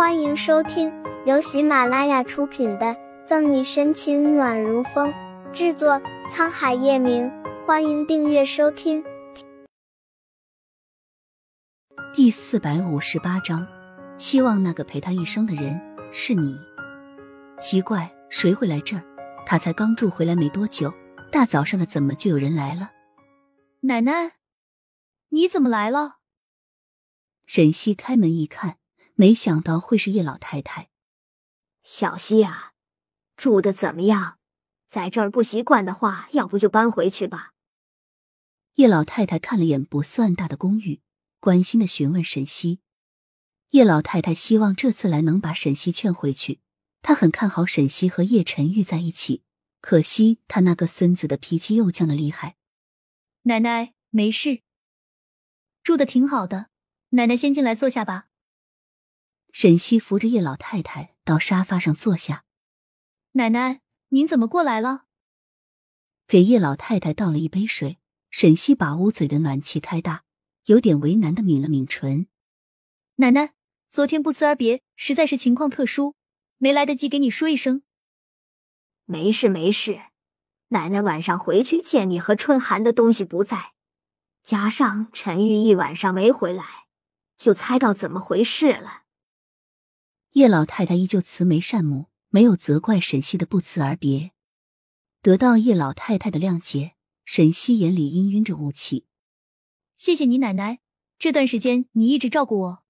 欢迎收听由喜马拉雅出品的《赠你深情暖如风》，制作沧海夜明。欢迎订阅收听。第四百五十八章，希望那个陪他一生的人是你。奇怪，谁会来这儿？他才刚住回来没多久，大早上的怎么就有人来了？奶奶，你怎么来了？沈西开门一看。没想到会是叶老太太，小西啊，住的怎么样？在这儿不习惯的话，要不就搬回去吧。叶老太太看了眼不算大的公寓，关心的询问沈西。叶老太太希望这次来能把沈西劝回去，她很看好沈西和叶晨玉在一起，可惜他那个孙子的脾气又犟的厉害。奶奶没事，住的挺好的，奶奶先进来坐下吧。沈西扶着叶老太太到沙发上坐下。奶奶，您怎么过来了？给叶老太太倒了一杯水。沈西把屋子里的暖气开大，有点为难的抿了抿唇。奶奶，昨天不辞而别，实在是情况特殊，没来得及给你说一声。没事没事，奶奶晚上回去见你和春寒的东西不在，加上陈玉一晚上没回来，就猜到怎么回事了。叶老太太依旧慈眉善目，没有责怪沈西的不辞而别。得到叶老太太的谅解，沈西眼里氤氲着雾气。谢谢你奶奶，这段时间你一直照顾我。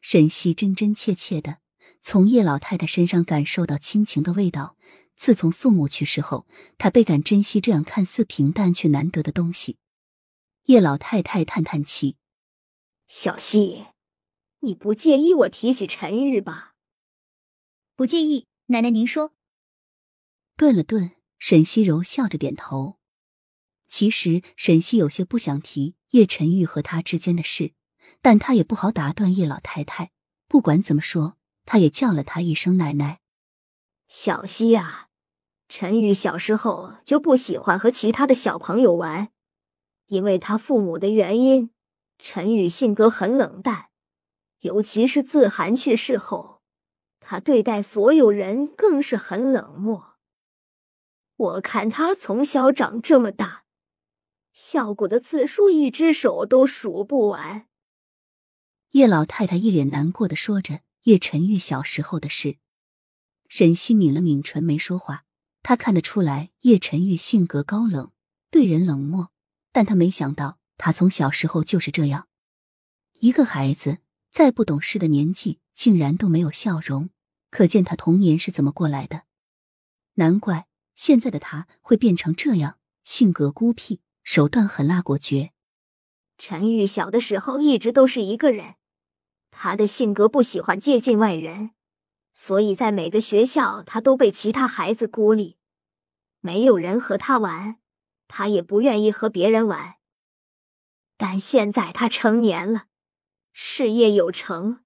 沈西真真切切的从叶老太太身上感受到亲情的味道。自从宋母去世后，她倍感珍惜这样看似平淡却难得的东西。叶老太太叹叹气：“小西。”你不介意我提起陈玉吧？不介意，奶奶您说。顿了顿，沈西柔笑着点头。其实沈西有些不想提叶晨玉和他之间的事，但他也不好打断叶老太太。不管怎么说，他也叫了他一声奶奶。小西啊，陈玉小时候就不喜欢和其他的小朋友玩，因为他父母的原因，陈玉性格很冷淡。尤其是自寒去世后，他对待所有人更是很冷漠。我看他从小长这么大，笑过的次数一只手都数不完。叶老太太一脸难过的说着叶晨玉小时候的事。沈西抿了抿唇，没说话。他看得出来叶晨玉性格高冷，对人冷漠，但他没想到他从小时候就是这样一个孩子。在不懂事的年纪，竟然都没有笑容，可见他童年是怎么过来的。难怪现在的他会变成这样，性格孤僻，手段狠辣果决。陈玉小的时候一直都是一个人，他的性格不喜欢接近外人，所以在每个学校他都被其他孩子孤立，没有人和他玩，他也不愿意和别人玩。但现在他成年了。事业有成，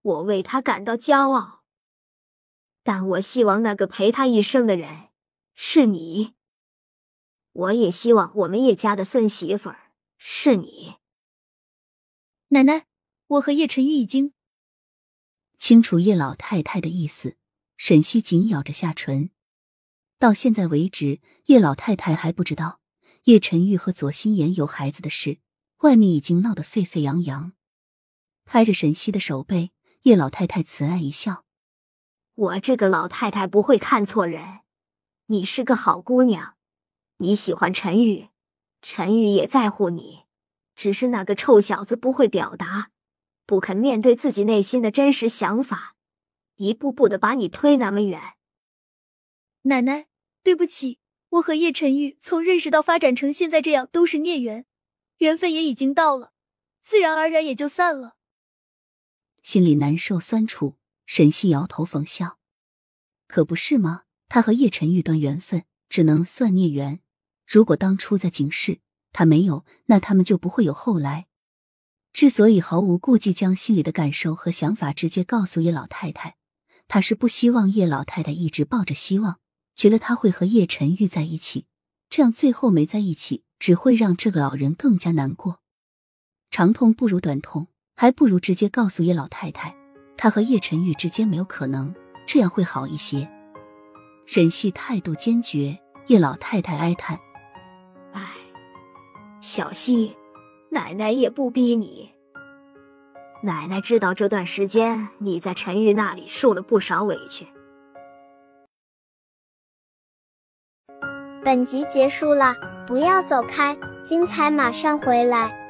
我为他感到骄傲。但我希望那个陪他一生的人是你。我也希望我们叶家的孙媳妇儿是你。奶奶，我和叶晨玉已经清楚叶老太太的意思。沈西紧咬着下唇。到现在为止，叶老太太还不知道叶晨玉和左心言有孩子的事，外面已经闹得沸沸扬扬。拍着沈西的手背，叶老太太慈爱一笑：“我这个老太太不会看错人，你是个好姑娘，你喜欢陈宇，陈宇也在乎你，只是那个臭小子不会表达，不肯面对自己内心的真实想法，一步步的把你推那么远。”奶奶，对不起，我和叶晨玉从认识到发展成现在这样都是孽缘，缘分也已经到了，自然而然也就散了。心里难受酸楚，沈西摇头讽笑：“可不是吗？他和叶晨玉断缘分，只能算孽缘。如果当初在警示他没有，那他们就不会有后来。之所以毫无顾忌将心里的感受和想法直接告诉叶老太太，他是不希望叶老太太一直抱着希望，觉得他会和叶晨玉在一起，这样最后没在一起，只会让这个老人更加难过。长痛不如短痛。”还不如直接告诉叶老太太，他。和叶晨玉之间没有可能，这样会好一些。沈西态度坚决，叶老太太哀叹：“哎，小西，奶奶也不逼你。奶奶知道这段时间你在陈玉那里受了不少委屈。”本集结束了，不要走开，精彩马上回来。